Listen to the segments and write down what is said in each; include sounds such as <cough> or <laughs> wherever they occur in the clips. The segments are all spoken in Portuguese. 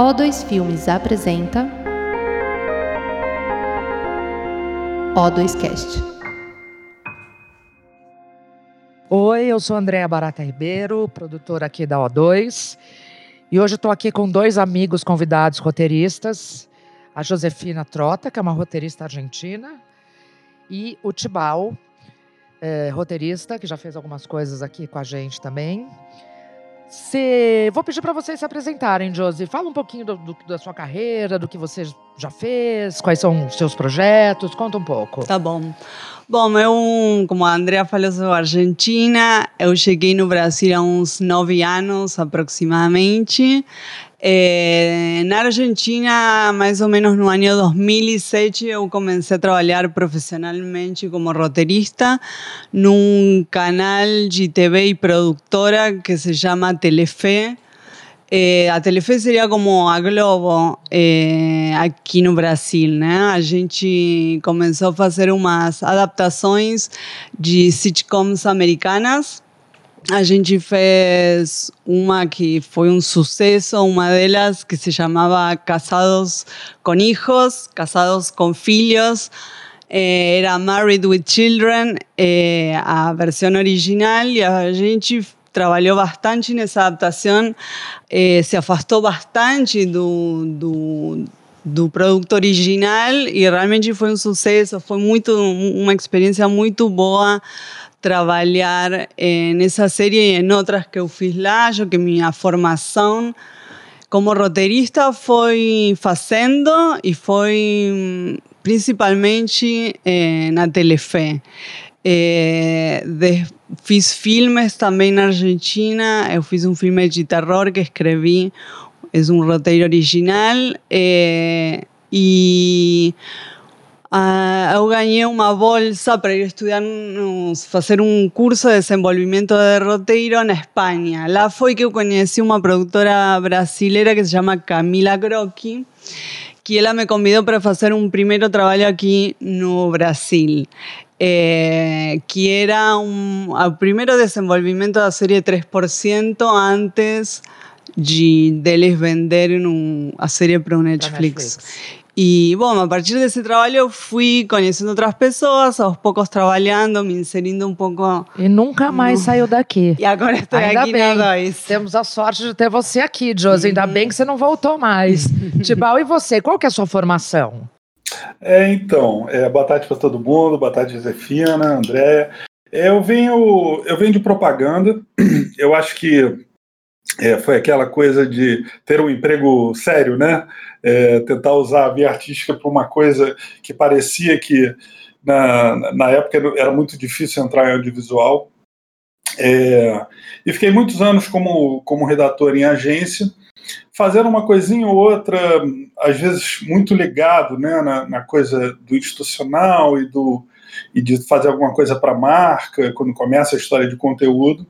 O2 Filmes apresenta O2Cast. Oi, eu sou Andréa Barata Ribeiro, produtora aqui da O2. E hoje estou aqui com dois amigos convidados roteiristas, a Josefina Trota, que é uma roteirista argentina, e o Tibau, é, roteirista, que já fez algumas coisas aqui com a gente também. Cê... Vou pedir para vocês se apresentarem, Josi. Fala um pouquinho do, do, da sua carreira, do que você já fez, quais são os seus projetos, conta um pouco. Tá bom. Bom, eu, como a Andrea falou, sou argentina. Eu cheguei no Brasil há uns nove anos aproximadamente. É, na Argentina, mais ou menos no ano 2007, eu comecei a trabalhar profissionalmente como roteirista num canal de TV e produtora que se chama Telefe. É, a Telefe seria como a Globo é, aqui no Brasil, né? A gente começou a fazer umas adaptações de sitcoms americanas a gente fez uma que foi um sucesso, uma delas que se chamava Casados com Hijos, Casados com Filhos. Eh, era Married with Children, eh, a versão original, e a gente trabalhou bastante nessa adaptação, eh, se afastou bastante do, do, do produto original e realmente foi um sucesso, foi muito uma experiência muito boa trabalhar nessa série e em outras que eu fiz lá, eu que minha formação como roteirista foi fazendo e foi principalmente eh, na Telefe. Eh, de, fiz filmes também na Argentina, eu fiz um filme de terror que escrevi, é um roteiro original, eh, e Uh, eu ganhei bolsa para ir estudar, fazer um curso de desenvolvimento de roteiro na Espanha. Lá foi que eu conheci uma produtora brasileira que se chama Camila Crocchi, que ela me convidou para fazer um primeiro trabalho aqui no Brasil. Eh, que era um, o primeiro desenvolvimento da série 3% antes de deles venderem um, a série para Netflix. Netflix. E, bom, a partir desse trabalho eu fui conhecendo outras pessoas, aos poucos trabalhando, me inserindo um pouco. E nunca mais no... saiu daqui. <laughs> E agora estou Ainda aqui bem. na dois. Temos a sorte de ter você aqui, Josi. Ainda uhum. bem que você não voltou mais. <laughs> Tibau, e você? Qual que é a sua formação? É, então, é, boa tarde para todo mundo, boa tarde, Josefina, André. É, eu venho, eu venho de propaganda. <clears throat> Eu acho que é, foi aquela coisa de ter um emprego sério, né? É, tentar usar a via artística para uma coisa que parecia que na, na época era muito difícil entrar em audiovisual. É, e fiquei muitos anos como, como redator em agência, fazendo uma coisinha ou outra, às vezes muito ligado né, na, na coisa do institucional e, do, e de fazer alguma coisa para a marca, quando começa a história de conteúdo.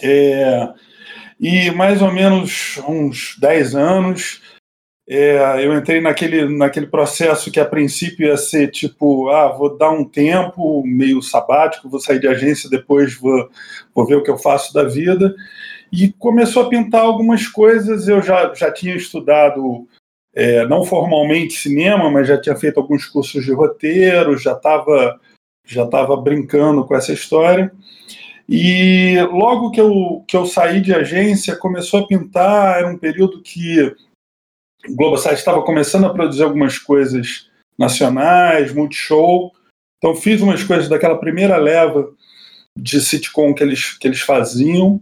É, e mais ou menos uns 10 anos é, eu entrei naquele, naquele processo que a princípio ia ser tipo, ah, vou dar um tempo meio sabático, vou sair de agência, depois vou, vou ver o que eu faço da vida. E começou a pintar algumas coisas, eu já, já tinha estudado, é, não formalmente cinema, mas já tinha feito alguns cursos de roteiro, já estava já tava brincando com essa história. E logo que eu, que eu saí de agência, começou a pintar, era um período que o Globosat estava começando a produzir algumas coisas nacionais, multishow. Então fiz umas coisas daquela primeira leva de sitcom que eles, que eles faziam.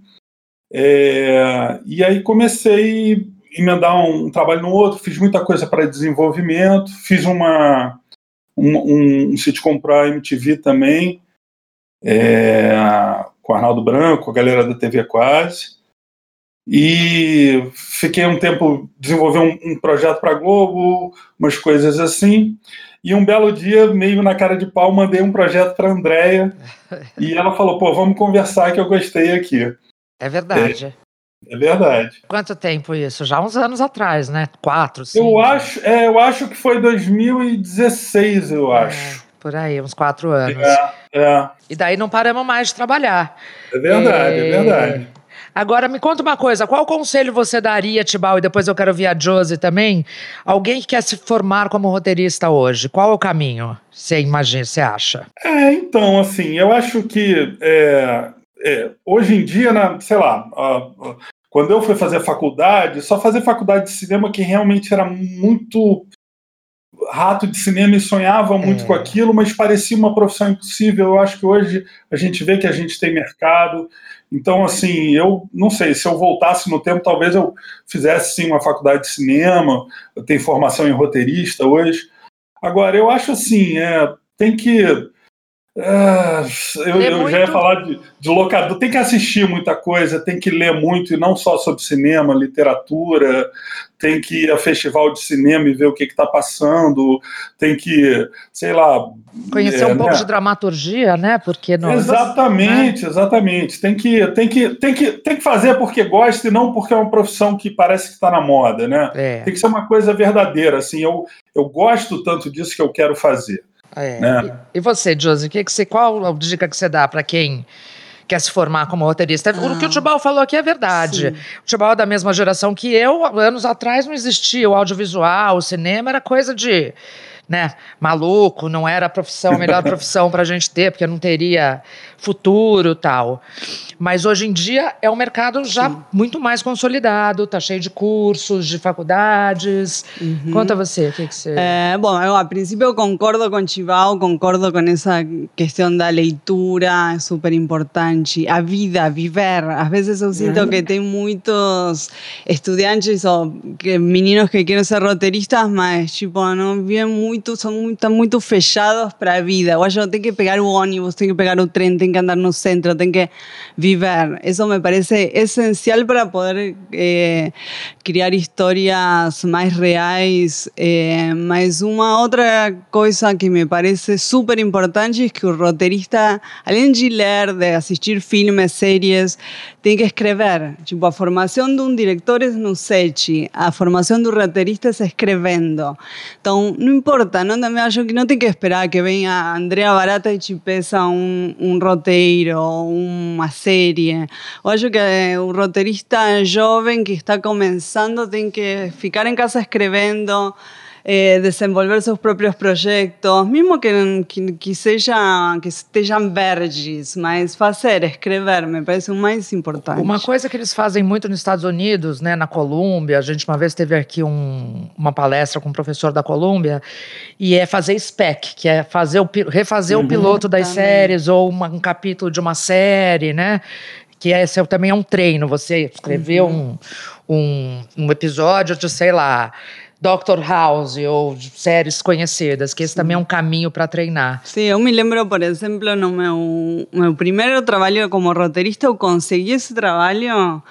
É, e aí comecei a emendar um, um trabalho no outro, fiz muita coisa para desenvolvimento, fiz uma, um, um sitcom para MTV também, é, com Arnaldo Branco, a galera da TV Quase. E fiquei um tempo desenvolvendo um, um projeto para Globo, umas coisas assim. E um belo dia, meio na cara de pau, mandei um projeto para Andréia. e ela falou: pô, vamos conversar que eu gostei aqui. É verdade. É, é verdade. Quanto tempo isso? Já uns anos atrás, né? Quatro, cinco. Eu acho, é, eu acho que foi 2016, eu é. acho. Por aí, uns quatro anos. É, é. E daí não paramos mais de trabalhar. É verdade, é, é verdade. Agora, me conta uma coisa: qual conselho você daria, Tibau, e depois eu quero ouvir a Josie também? Alguém que quer se formar como roteirista hoje, qual é o caminho? Você imagina, você acha? É, então, assim, eu acho que é, é, hoje em dia, né, sei lá, uh, quando eu fui fazer faculdade, só fazer faculdade de cinema que realmente era muito rato de cinema e sonhava muito é. com aquilo, mas parecia uma profissão impossível. Eu acho que hoje a gente vê que a gente tem mercado. Então, assim, eu não sei, se eu voltasse no tempo, talvez eu fizesse sim uma faculdade de cinema, eu tenho formação em roteirista hoje. Agora, eu acho assim, é, tem que ah, eu, eu já ia falar de, de locador. Tem que assistir muita coisa, tem que ler muito, e não só sobre cinema, literatura. Tem que ir a festival de cinema e ver o que está passando. Tem que, sei lá. Conhecer é, um pouco né? de dramaturgia, né? Porque não. Exatamente, né? exatamente. Tem que, tem, que, tem, que, tem que fazer porque gosta e não porque é uma profissão que parece que está na moda, né? É. Tem que ser uma coisa verdadeira. Assim, eu, eu gosto tanto disso que eu quero fazer. É. Né? E, e, você, Josi, que que você, qual a dica que você dá para quem quer se formar como roteirista? Ah, o que o ah, Tibal falou aqui é verdade. Sim. O Tibal é da mesma geração que eu. Anos atrás não existia o audiovisual, o cinema era coisa de né, maluco, não era a profissão, a melhor <laughs> profissão para a gente ter, porque não teria futuro tal. Mas hoje em dia é um mercado já Sim. muito mais consolidado, tá cheio de cursos, de faculdades. Uhum. Conta você, o que, que você. É, bom, eu a princípio concordo com Chival, concordo com essa questão da leitura, é super importante. A vida, viver. Às vezes eu sinto que tem muitos estudantes ou que, meninos que querem ser roteiristas, mas tipo, não vivem muito muito, são estão muito fechados para a vida. Eu acho que tem que pegar o ônibus, tem que pegar o trem, tem que andar no centro, tem que viver. Isso me parece essencial para poder eh, criar histórias mais reais. Eh, mas uma outra coisa que me parece super importante é que o roteirista, além de ler, de assistir filmes, séries, tem que escrever. Tipo, a formação de um diretor é no set, a formação do roteirista é escrevendo. Então, não importa no Também acho que no tem que esperar que venga Andrea Barata y Chipesa un, un roteiro, una serie. O acho que un roterista joven que está comenzando tiene que ficar en casa escribiendo, eh, desenvolver seus próprios projetos, mesmo que, que, que, seja, que estejam verdes, mas fazer, escrever, me parece o mais importante. Uma coisa que eles fazem muito nos Estados Unidos, né, na Colômbia, a gente uma vez teve aqui um, uma palestra com um professor da Colômbia, e é fazer spec, que é fazer o, refazer uhum, o piloto das também. séries ou uma, um capítulo de uma série, né? que esse é, também é um treino, você escrever uhum. um, um, um episódio de, sei lá, Doctor House ou séries conhecidas, que esse também é um caminho para treinar. Sim, eu me lembro, por exemplo, no meu, meu primeiro trabalho como roteirista, eu consegui esse trabalho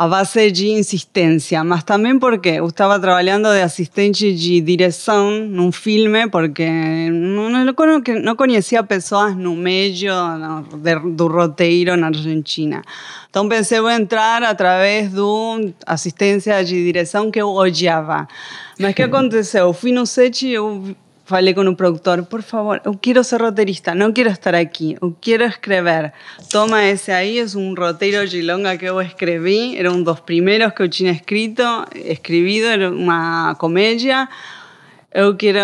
a base de insistência, mas também porque eu estava trabalhando de assistente de direção num filme, porque não, não conhecia pessoas no meio do roteiro na Argentina. Então pensei, vou entrar através do assistência de direção que eu odiava. Mas o que <laughs> aconteceu? Eu fui no set e eu falei com o produtor, por favor, eu quero ser roteirista, não quero estar aqui, eu quero escrever. Toma esse aí, é um roteiro de longa que eu escrevi, era um dos primeiros que eu tinha escrito, escrevido, era uma comédia. Eu quero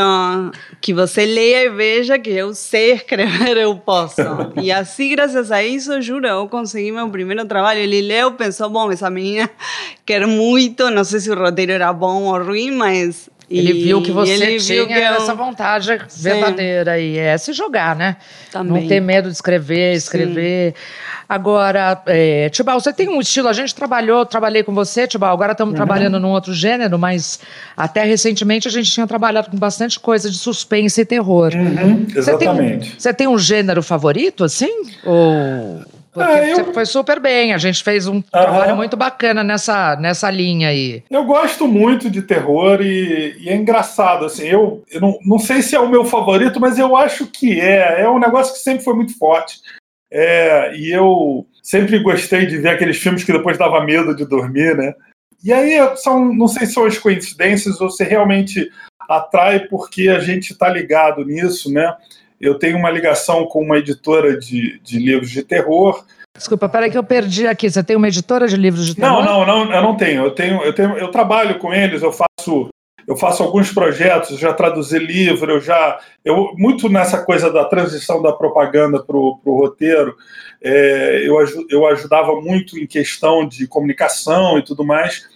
que você leia e veja que eu sei escrever, eu posso. E <laughs> assim, graças a isso, juro, eu consegui meu primeiro trabalho. Ele leu, pensou, bom, essa menina quer muito, não sei se o roteiro era bom ou ruim, mas ele e viu que você tinha que eu... essa vontade verdadeira e é se jogar, né? Também. Não ter medo de escrever, escrever. Sim. Agora, é, Tibal, você tem um estilo, a gente trabalhou, trabalhei com você, Tibal, agora estamos uhum. trabalhando num outro gênero, mas até recentemente a gente tinha trabalhado com bastante coisa de suspense e terror. Uhum, exatamente. Você tem, um, você tem um gênero favorito, assim? Ou... Porque é, eu... você foi super bem, a gente fez um trabalho muito bacana nessa, nessa linha aí. Eu gosto muito de terror e, e é engraçado, assim, eu, eu não, não sei se é o meu favorito, mas eu acho que é. É um negócio que sempre foi muito forte. É, e eu sempre gostei de ver aqueles filmes que depois dava medo de dormir, né? E aí são, não sei se são as coincidências ou se realmente atrai porque a gente está ligado nisso, né? Eu tenho uma ligação com uma editora de, de livros de terror Desculpa, peraí que eu perdi aqui. Você tem uma editora de livros de terror? Não, não, não, eu não tenho. Eu tenho, eu tenho, eu trabalho com eles, eu faço, eu faço alguns projetos, já traduzi livro, eu já, eu muito nessa coisa da transição da propaganda para o roteiro, é, eu, eu ajudava muito em questão de comunicação e tudo mais.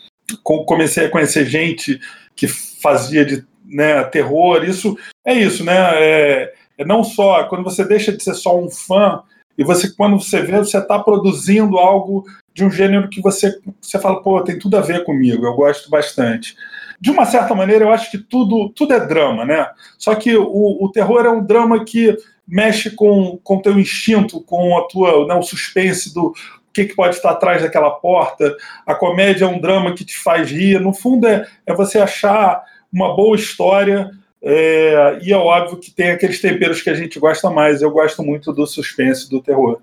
Comecei a conhecer gente que fazia de né, terror. Isso é isso, né? É, é não só quando você deixa de ser só um fã e você, quando você vê, você está produzindo algo de um gênero que você, você fala, pô, tem tudo a ver comigo, eu gosto bastante. De uma certa maneira, eu acho que tudo, tudo é drama, né? Só que o, o terror é um drama que mexe com o teu instinto, com a tua, né, o suspense do o que, que pode estar atrás daquela porta. A comédia é um drama que te faz rir. No fundo, é, é você achar uma boa história é, e é óbvio que tem aqueles temperos que a gente gosta mais. Eu gosto muito do suspense, do terror.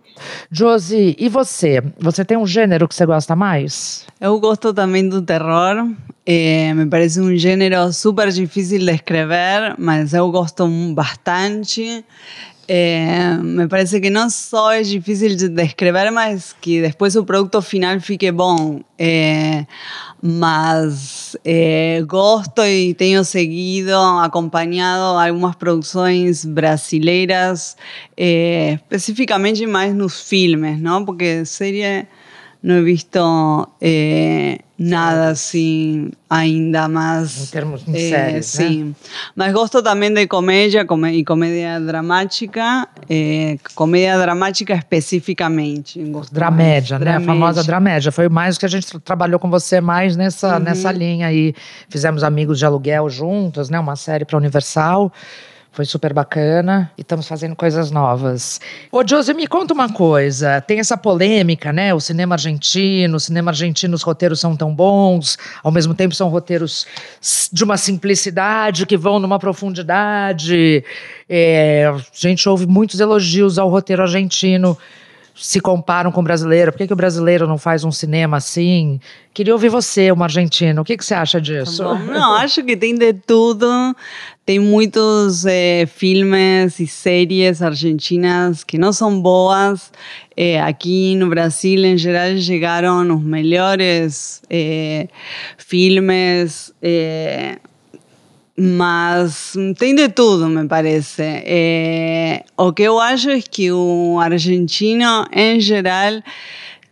Josi, e você? Você tem um gênero que você gosta mais? Eu gosto também do terror. É, me parece um gênero super difícil de escrever, mas eu gosto bastante. É, me parece que não só é difícil de descrever, mas que depois o produto final fique bom. É, mas é, gosto e tenho seguido, acompanhado algumas produções brasileiras, é, especificamente mais nos filmes, não? Porque série não he visto eh, nada assim ainda más. Em termos eh, séries, Sí. Né? Mas gosto também de comédia com e comédia dramática, eh, comédia dramática especificamente. Dramédia, né? A famosa dramédia. Foi mais que a gente trabalhou com você mais nessa, uhum. nessa linha aí. Fizemos Amigos de Aluguel juntos, né? Uma série para Universal. Foi super bacana e estamos fazendo coisas novas. Ô, Josi, me conta uma coisa. Tem essa polêmica, né? O cinema argentino, o cinema argentino, os roteiros são tão bons, ao mesmo tempo são roteiros de uma simplicidade que vão numa profundidade. É, a gente ouve muitos elogios ao roteiro argentino se comparam com o brasileiro? Por que, que o brasileiro não faz um cinema assim? Queria ouvir você, uma argentina. O que, que você acha disso? Tá não, acho que tem de tudo. Tem muitos é, filmes e séries argentinas que não são boas. É, aqui no Brasil, em geral, chegaram os melhores é, filmes mas tem de tudo, me parece. É, o que eu acho é que o argentino, em geral,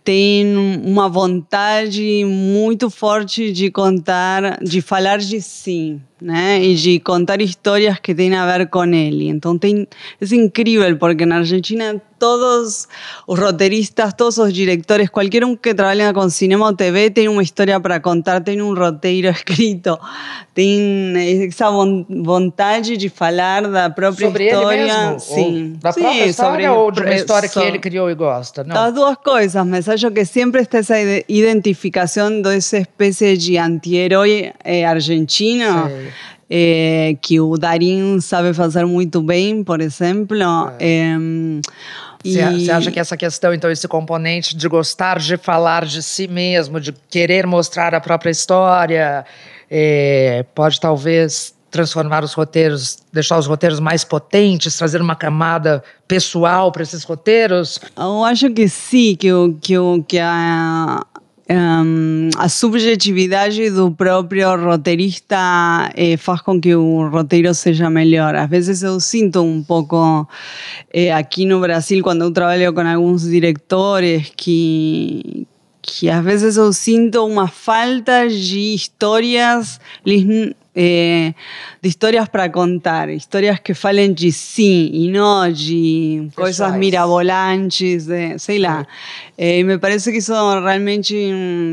tem uma vontade muito forte de contar, de falar de si, né? E de contar histórias que têm a ver com ele. Então tem, é incrível, porque na Argentina todos os roteiristas, todos os diretores, qualquer um que trabalha com cinema ou TV tem uma história para contar, tem um roteiro <laughs> escrito, tem essa vontade de falar da própria sobre história. Ele mesmo? Sim. Da Sim, própria história sobre, ou de uma história que ele criou e gosta? Não. Das duas coisas, mas acho que sempre está essa identificação dessa espécie de anti-herói eh, argentino. Eh, que o Darim sabe fazer muito bem, por exemplo. É. Você acha que essa questão, então, esse componente de gostar de falar de si mesmo, de querer mostrar a própria história, é, pode talvez transformar os roteiros, deixar os roteiros mais potentes, trazer uma camada pessoal para esses roteiros? Eu acho que sim, que, que, que a, um, a subjetividade do próprio roteirista eh, faz com que o roteiro seja melhor. Às vezes eu sinto um pouco eh, aqui no Brasil, quando eu trabalho com alguns diretores, que, que às vezes eu sinto uma falta de histórias eh, de histórias para contar, histórias que falem de si e não de coisas mirabolantes, de, sei lá. Eh, me parece que isso realmente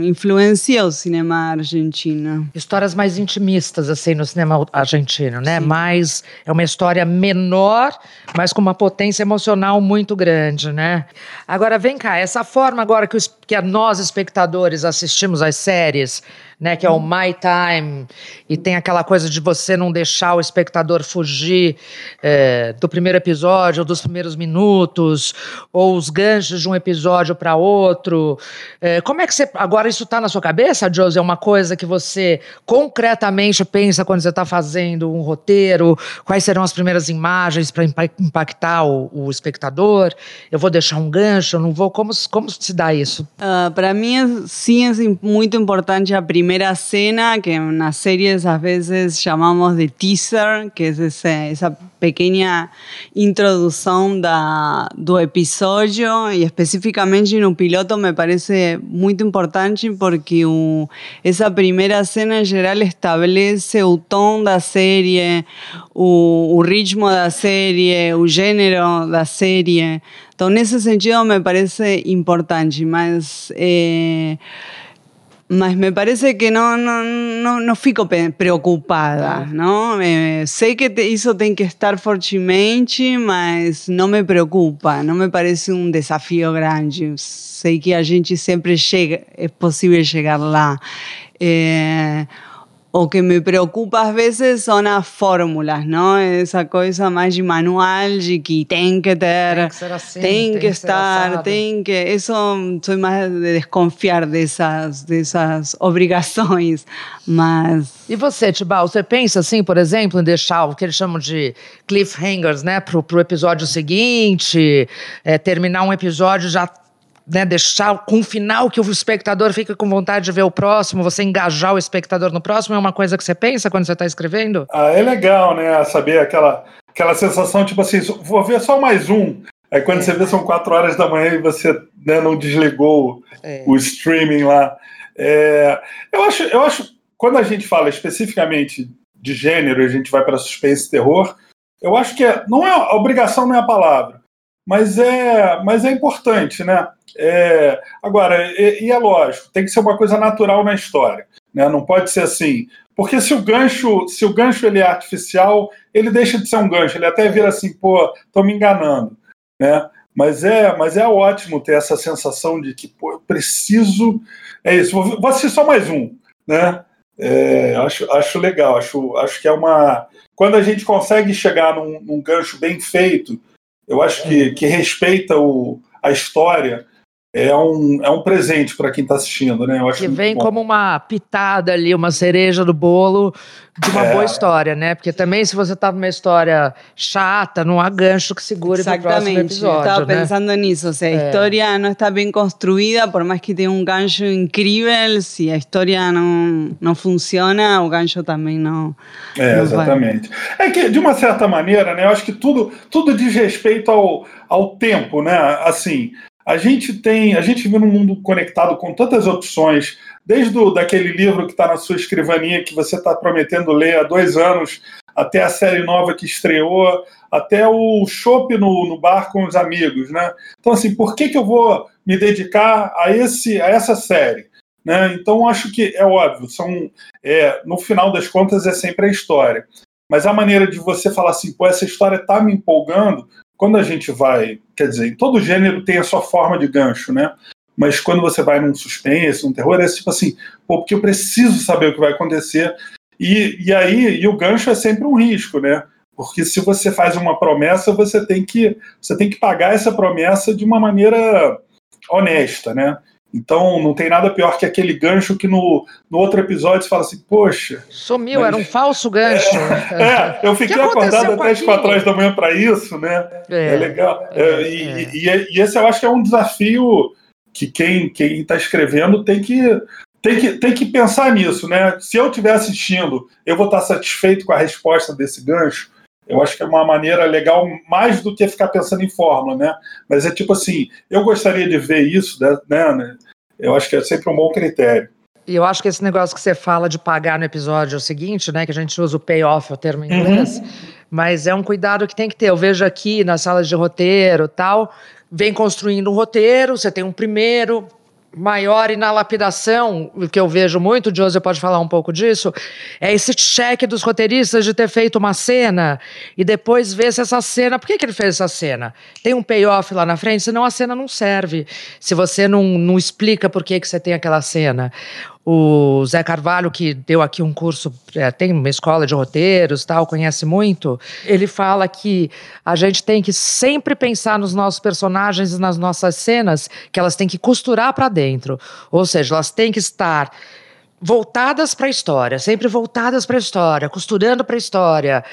influencia o cinema argentino. Histórias mais intimistas, assim, no cinema argentino, né? Sim. Mais, é uma história menor, mas com uma potência emocional muito grande, né? Agora, vem cá, essa forma agora que, os, que nós, espectadores, assistimos às séries, né, que é o My Time, e tem aquela coisa de você não deixar o espectador fugir é, do primeiro episódio, ou dos primeiros minutos, ou os ganchos de um episódio para para outro. É, como é que você. Agora, isso está na sua cabeça, Josie? É uma coisa que você concretamente pensa quando você está fazendo um roteiro? Quais serão as primeiras imagens para impactar o, o, espectador? Eu vou deixar um gancho? Eu não vou? Como, como se dá isso? Uh, para mim, sim, é muito importante a primeira cena, que nas séries às vezes chamamos de teaser, que é essa, essa pequena introdução da, do episódio, e especificamente no piloto me parece muito importante porque essa primeira cena em geral estabelece o tom da série, o ritmo da série, o gênero da série. Então, nesse sentido, me parece importante, mas. Eh, mas me parece que no, no, no, no fico preocupada, ¿no? Eh, sei que te, isso tem que estar fortemente, mas não me preocupa, não me parece um desafio grande. Sei que a gente sempre chega, é possível chegar lá. Eh, o que me preocupa às vezes são as fórmulas, não? Essa coisa mais de manual, de que tem que ter, tem que, ser assim, tem tem que estar, assado. tem que. Isso sou mais de desconfiar dessas, dessas obrigações, mas. E você, Tibal, você pensa assim, por exemplo, em deixar o que eles chamam de cliffhangers, né, pro, pro episódio seguinte, é, terminar um episódio já né, deixar com um final que o espectador fica com vontade de ver o próximo, você engajar o espectador no próximo, é uma coisa que você pensa quando você está escrevendo? Ah, é legal, né? Saber aquela, aquela sensação, tipo assim, vou ver só mais um. Aí quando É. você vê são quatro horas da manhã e você né, não desligou É. o streaming lá. É, eu, acho, eu acho, quando a gente fala especificamente de gênero, a gente vai para suspense e terror, eu acho que é, não é a obrigação não é a palavra, mas é, mas é importante, né? É, agora, e, e é lógico, tem que ser uma coisa natural na história, né? Não pode ser assim, porque se o gancho, se o gancho ele é artificial, ele deixa de ser um gancho, ele até vira assim, pô, tô me enganando, né? Mas é, mas é ótimo ter essa sensação de que, pô, eu preciso. É isso, vou, assistir só mais um, né? É, acho, acho legal, acho, acho que é uma. Quando a gente consegue chegar num, num gancho bem feito, eu acho que, que respeita o, a história, é um, é um presente para quem está assistindo, né? Eu acho Que vem como uma pitada ali, uma cereja do bolo de uma É. boa história, né? Porque também se você tá numa história chata, não há gancho que segure pro próximo Exatamente, eu episódio, estava né? pensando nisso. Se a É. história não está bem construída, por mais que tenha um gancho incrível, se a história não, não funciona, o gancho também não. É, Não vai. exatamente. É que, de uma certa maneira, né, eu acho que tudo, tudo diz respeito ao, ao tempo, né? Assim, a gente tem, a gente vive num mundo conectado com tantas opções, desde o, daquele livro que está na sua escrivaninha que você está prometendo ler há dois anos, até a série nova que estreou, até o chopp no, no bar com os amigos, né? Então, assim, por que, que eu vou me dedicar a, esse, a essa série? Né? Então, acho que é óbvio, são, é, no final das contas, é sempre a história. Mas a maneira de você falar assim, pô, essa história está me empolgando, quando a gente vai, quer dizer, todo gênero tem a sua forma de gancho, né? Mas quando você vai num suspense, num terror, é tipo assim, pô, porque eu preciso saber o que vai acontecer. E, e aí, e o gancho é sempre um risco, né? Porque se você faz uma promessa, você tem que, você tem que pagar essa promessa de uma maneira honesta, né? Então não tem nada pior que aquele gancho que no, no outro episódio você fala assim, poxa, Sumiu, Mas- era um falso gancho. <laughs> é, eu fiquei acordado até as quatro horas da manhã para isso, né? É, legal. É, é, e, é. e- e esse eu acho que é um desafio que quem quem está escrevendo tem que, tem, que, tem que pensar nisso, né? Se eu estiver assistindo, eu vou estar satisfeito com a resposta desse gancho. Eu acho que é uma maneira legal, mais do que ficar pensando em fórmula, né? Mas é tipo assim, eu gostaria de ver isso, né? né? Eu acho que é sempre um bom critério. E eu acho que esse negócio que você fala de pagar no episódio seguinte, né? Que a gente usa o payoff, é o termo em inglês, mas é um cuidado que tem que ter. Eu vejo aqui nas salas de roteiro tal, vem construindo um roteiro, você tem um primeiro maior e na lapidação, que eu vejo muito, o José pode falar um pouco disso, é esse cheque dos roteiristas de ter feito uma cena e depois ver se essa cena, por que, que ele fez essa cena? Tem um payoff lá na frente, senão a cena não serve. Se você não, não explica por que, que você tem aquela cena. O Zé Carvalho, que deu aqui um curso, é, tem uma escola de roteiros, tal, conhece muito, ele fala que a gente tem que sempre pensar nos nossos personagens e nas nossas cenas, que elas têm que costurar para dentro. Ou seja, elas têm que estar voltadas para a história, sempre voltadas para a história, costurando para a história.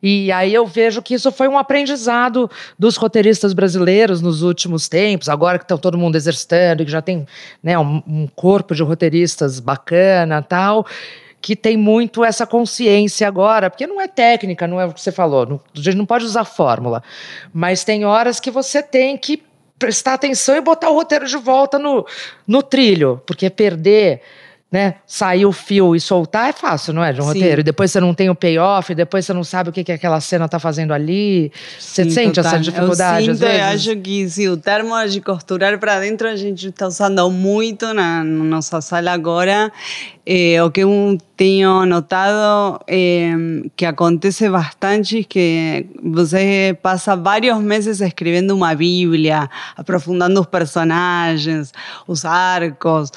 E aí eu vejo que isso foi um aprendizado dos roteiristas brasileiros nos últimos tempos, agora que está todo mundo exercitando, que já tem né, um, um corpo de roteiristas bacana tal que tem muito essa consciência agora, porque não é técnica, não é o que você falou, não, a gente não pode usar fórmula, mas tem horas que você tem que prestar atenção e botar o roteiro de volta no, no trilho, porque perder né, sair o fio e soltar é fácil, não é? De um Sim. roteiro. E depois você não tem o payoff, depois você não sabe o que, que aquela cena está fazendo ali. Você Sim, sente total. essa dificuldade? Eu sinto, eu acho que sim, o termo de costurar para dentro a gente está usando muito na, nossa sala agora. Eh, o que eu tenho notado eh, que acontece bastante es que você passa vários meses escrevendo uma bíblia, aprofundando os personagens, os arcos,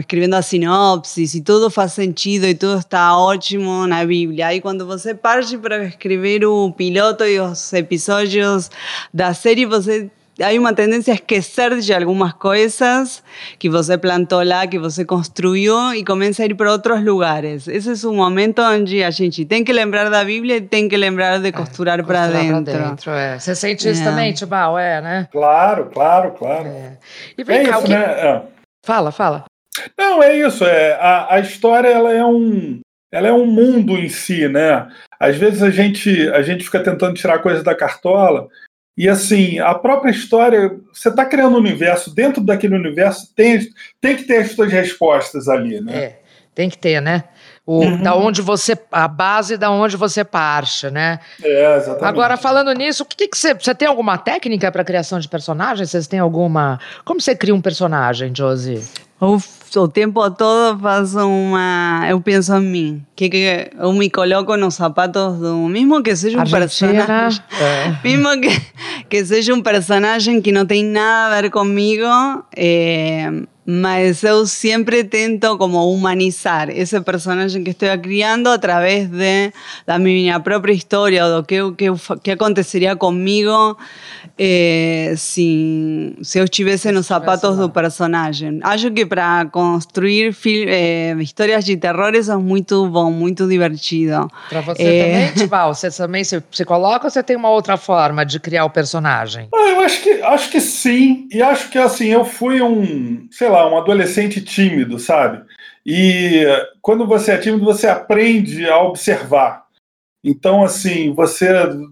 escrevendo a sinopsis, e tudo faz sentido e tudo está ótimo na bíblia. E quando você parte para escrever o piloto e os episódios da série, você hay una tendencia a esquecer de algunas cosas que você plantou lá, que você construyó y comienza a ir para otros lugares. Ese es un momento donde a gente tem que lembrar da Bíblia e tem que lembrar de costurar é, para dentro. dentro é. Você sente isso é. também, Tibau? É, né? Claro, claro, claro. É. E vem é cá, isso, que... né? É. Fala, fala. Não, é isso. É, a, a história ela é um ela é um mundo em si, né? Às vezes a gente, a gente fica tentando tirar coisa da cartola e assim, a própria história, você está criando um universo, dentro daquele universo tem, tem que ter as suas respostas ali, né? É, tem que ter, né? O, uhum. Da onde você. A base da onde você parte, né? É, exatamente. Agora, falando nisso, o que, que você. Você tem alguma técnica para criação de personagens? Vocês têm alguma. Como você cria um personagem, Josie? O tempo todo faço uma. Eu penso em mim. Que, que eu me coloco nos sapatos do. Mesmo que seja um Argentina, personagem. É. Mesmo que, que seja um personagem que não tem nada a ver comigo. É, mas eu sempre tento como humanizar esse personagem que estou criando a través de da minha própria história, do que, que, que aconteceria comigo eh, se, se eu estivesse nos sapatos do personagem. Acho que para construir eh, histórias de terror isso é muito bom, muito divertido. Para você é... também, Tival? Você também se, se coloca ou você tem uma outra forma de criar o personagem? <laughs> Acho que, acho que sim. E acho que assim, eu fui um, sei lá, um adolescente tímido, sabe? E quando você é tímido, você aprende a observar. Então, assim, você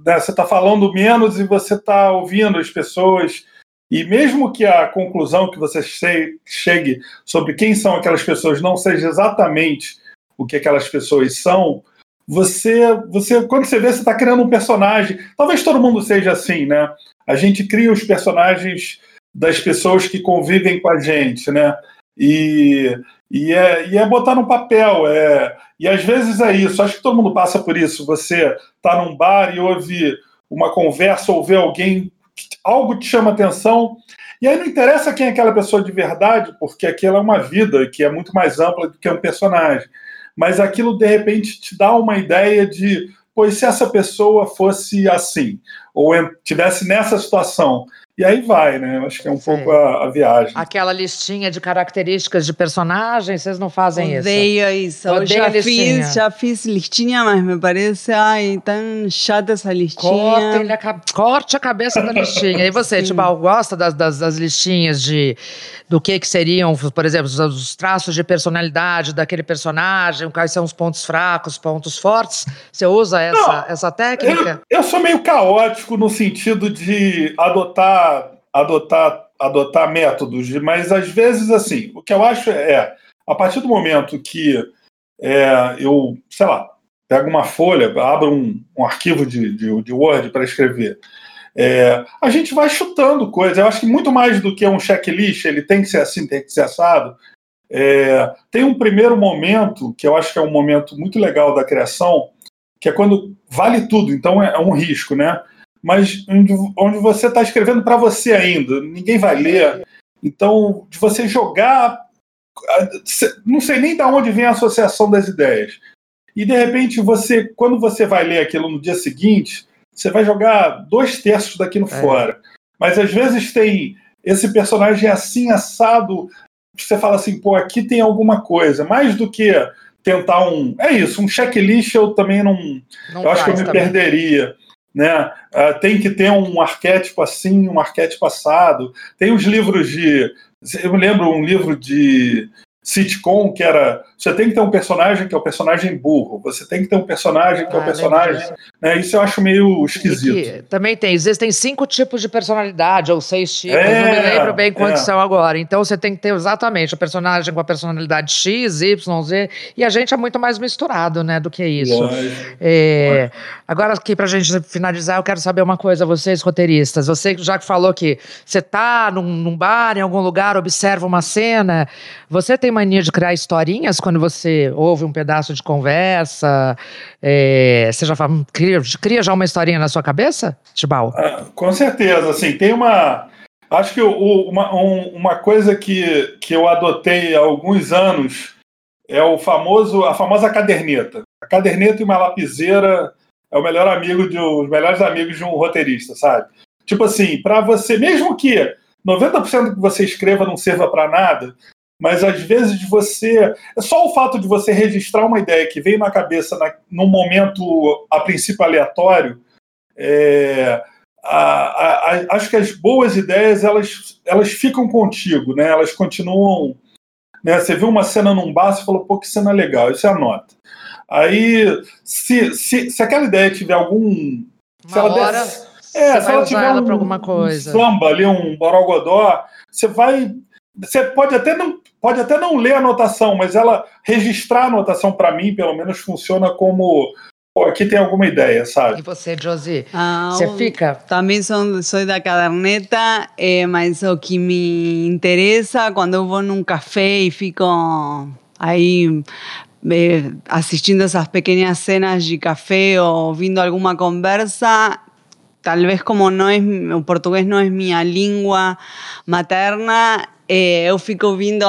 né, está falando menos e você está ouvindo as pessoas. E mesmo que a conclusão que você chegue sobre quem são aquelas pessoas não seja exatamente o que aquelas pessoas são, você, você quando você vê, você está criando um personagem. Talvez todo mundo seja assim, né? A gente cria os personagens das pessoas que convivem com a gente, né? E, e, é, e é botar no papel. É, e às vezes é isso. Acho que todo mundo passa por isso. Você está num bar e ouve uma conversa ou vê alguém, algo te chama atenção. E aí não interessa quem é aquela pessoa de verdade, porque aquilo é uma vida que é muito mais ampla do que um personagem. Mas aquilo de repente te dá uma ideia de, pois se essa pessoa fosse assim, ou tivesse nessa situação, e aí vai, né? Acho que é um Sim. pouco a, a, viagem. Aquela listinha de características de personagens, vocês não fazem Odeio isso. Odeio isso. Eu já fiz, já fiz listinha, mas me parece ai, tão chata essa listinha. A, corte a cabeça da listinha. E você, <laughs> tipo, gosta das, das, das, listinhas de do que, que seriam, por exemplo, os, os traços de personalidade daquele personagem, quais são os pontos fracos, pontos fortes? Você usa essa, não, essa técnica? Eu, eu sou meio caótico no sentido de adotar adotar, adotar, métodos, mas às vezes, assim, o que eu acho é, a partir do momento que é, eu, sei lá, pego uma folha, abro um, um arquivo de, de, de Word para escrever, é, a gente vai chutando coisas. Eu acho que muito mais do que um checklist, ele tem que ser assim, tem que ser assado. É, tem um primeiro momento, que eu acho que é um momento muito legal da criação, que é quando vale tudo, então é, é um risco, né? Mas onde, você está escrevendo para você ainda, ninguém vai ler. Então, de você jogar não sei nem de onde vem a associação das ideias. E de repente você, quando você vai ler aquilo no dia seguinte, você vai jogar dois terços daquilo é. fora. Mas às vezes tem esse personagem assim assado, você fala assim, pô, aqui tem alguma coisa, mais do que tentar um, é isso, um checklist eu também não, não eu acho que eu me também. perderia né? Uh, tem que ter um arquétipo assim, um arquétipo assado. Tem os livros de. Eu me lembro um livro de sitcom que era você tem que ter um personagem que é o personagem burro, você tem que ter um personagem que ah, é o ah, personagem. Né, isso eu acho meio esquisito. também tem, existem cinco tipos de personalidade, ou seis tipos, é, não me lembro bem quantos é. são agora. Então você tem que ter exatamente o personagem com a personalidade X, Y, Z, e a gente é muito mais misturado, né, do que isso. É, agora, aqui, pra gente finalizar, eu quero saber uma coisa, vocês roteiristas. Você já que falou que você tá num, num bar, em algum lugar, observa uma cena, você tem mania de criar historinhas quando você ouve um pedaço de conversa, é, você já fala, cria, cria, já uma historinha na sua cabeça, Tibal? Ah, com certeza, assim, tem uma... Acho que o, uma, um, uma coisa que, que eu adotei há alguns anos é o famoso, a famosa caderneta. A caderneta e uma lapiseira é o melhor amigo de os melhores amigos de um roteirista, sabe? Tipo assim, para você, mesmo que 90% do que você escreva não sirva para nada, mas às vezes você. É só o fato de você registrar uma ideia que veio na cabeça na, num momento, a princípio, aleatório. É, a, a, acho que as boas ideias elas, elas ficam contigo, né? elas continuam. Né? Você viu uma cena num bar, você falou, pô, que cena legal, isso é a nota. Aí, se, se, se aquela ideia tiver algum. Uma se ela hora, é, se ela tiver um, alguma coisa. um samba ali, um borogodó, você vai você pode até não pode até não ler a anotação, mas ela registrar a anotação para mim, pelo menos funciona como Pô, aqui tem alguma ideia, sabe? E você, Josi? Ah, você fica? Também sou, sou da caderneta, é, mas o que me interessa quando eu vou num café e fico aí é, assistindo essas pequenas cenas de café ou ouvindo alguma conversa, tal vez como não é, o português não é minha língua materna, eh, eu fico ouvindo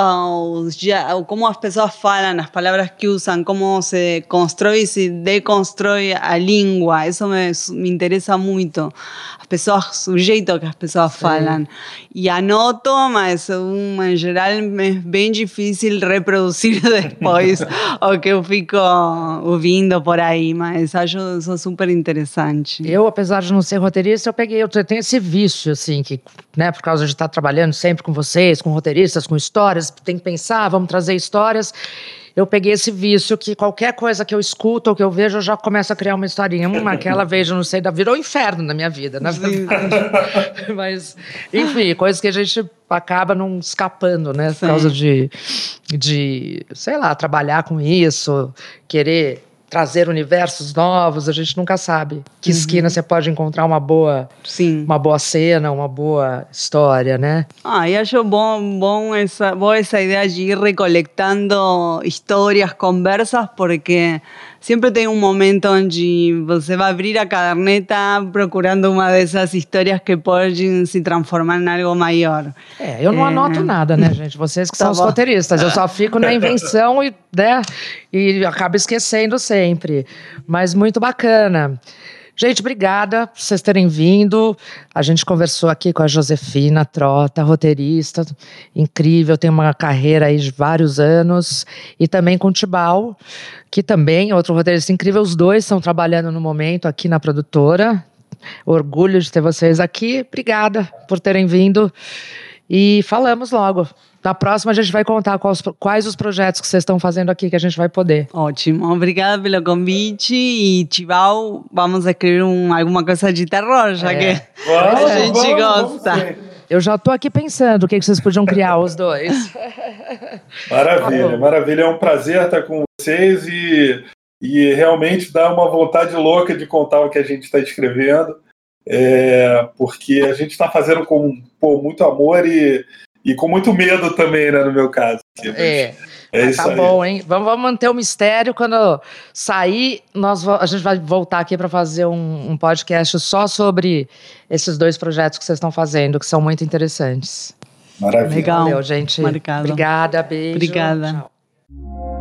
como as pessoas falam, as palavras que usam, como se constrói e se deconstrói a língua. Isso me, me interessa muito. As pessoas, o jeito que as pessoas falam. E anoto, mas um, em geral é bem difícil <laughs> reproduzir <laughs> depois <laughs> o que eu fico ouvindo por aí, mas acho isso super interessante. Eu, apesar de não ser roteirista, eu peguei, eu tenho esse vício, assim, que, né, por causa de estar trabalhando sempre com vocês, com com roteiristas, com histórias, tem que pensar, vamos trazer histórias. Eu peguei esse vício que qualquer coisa que eu escuto ou que eu vejo, eu já começo a criar uma historinha. Uma, aquela vez, eu não sei, da virou um inferno na minha vida, na verdade. <laughs> Mas, enfim, coisas que a gente acaba não escapando, né? Por Sim. causa de, de, sei lá, trabalhar com isso, querer trazer universos novos, a gente nunca sabe que uhum. esquina você pode encontrar uma boa, Sim. uma boa cena, uma boa história, né? Ah, e acho bom, bom essa, boa essa ideia de ir recolectando histórias, conversas, porque sempre tem um momento onde você vai abrir a caderneta procurando uma dessas histórias que podem se transformar em algo maior. É, eu não é... anoto nada, né, <laughs> gente? Vocês que tá são bom. os roteiristas. Eu só fico na <laughs> invenção e, né, e acabo esquecendo sempre. Mas muito bacana. Gente, obrigada por vocês terem vindo. A gente conversou aqui com a Josefina Trota, roteirista, incrível, tem uma carreira aí de vários anos. E também com o Tibal, que também é outro roteirista incrível. Os dois estão trabalhando no momento aqui na produtora. Orgulho de ter vocês aqui. Obrigada por terem vindo. E falamos logo. Na próxima a gente vai contar quais, quais os projetos que vocês estão fazendo aqui que a gente vai poder. Ótimo, obrigada pelo convite e Tibau, vamos escrever um, alguma coisa de terror, já é. que vamos, <laughs> a gente vamos, gosta. Vamos eu já estou aqui pensando o que, que vocês podiam criar os dois. <laughs> Maravilha, tá maravilha. É um prazer estar com vocês e, e realmente dá uma vontade louca de contar o que a gente está escrevendo. É, porque a gente está fazendo com pô, muito amor e, e com muito medo também, né, no meu caso. É. É isso tá aí. bom, hein? Vamos, vamos, manter o mistério. Quando sair, nós, a gente vai voltar aqui para fazer um, um, podcast só sobre esses dois projetos que vocês estão fazendo, que são muito interessantes. Maravilha. Legal. Valeu, gente. Marcado. Obrigada, beijo. Obrigada. Tchau.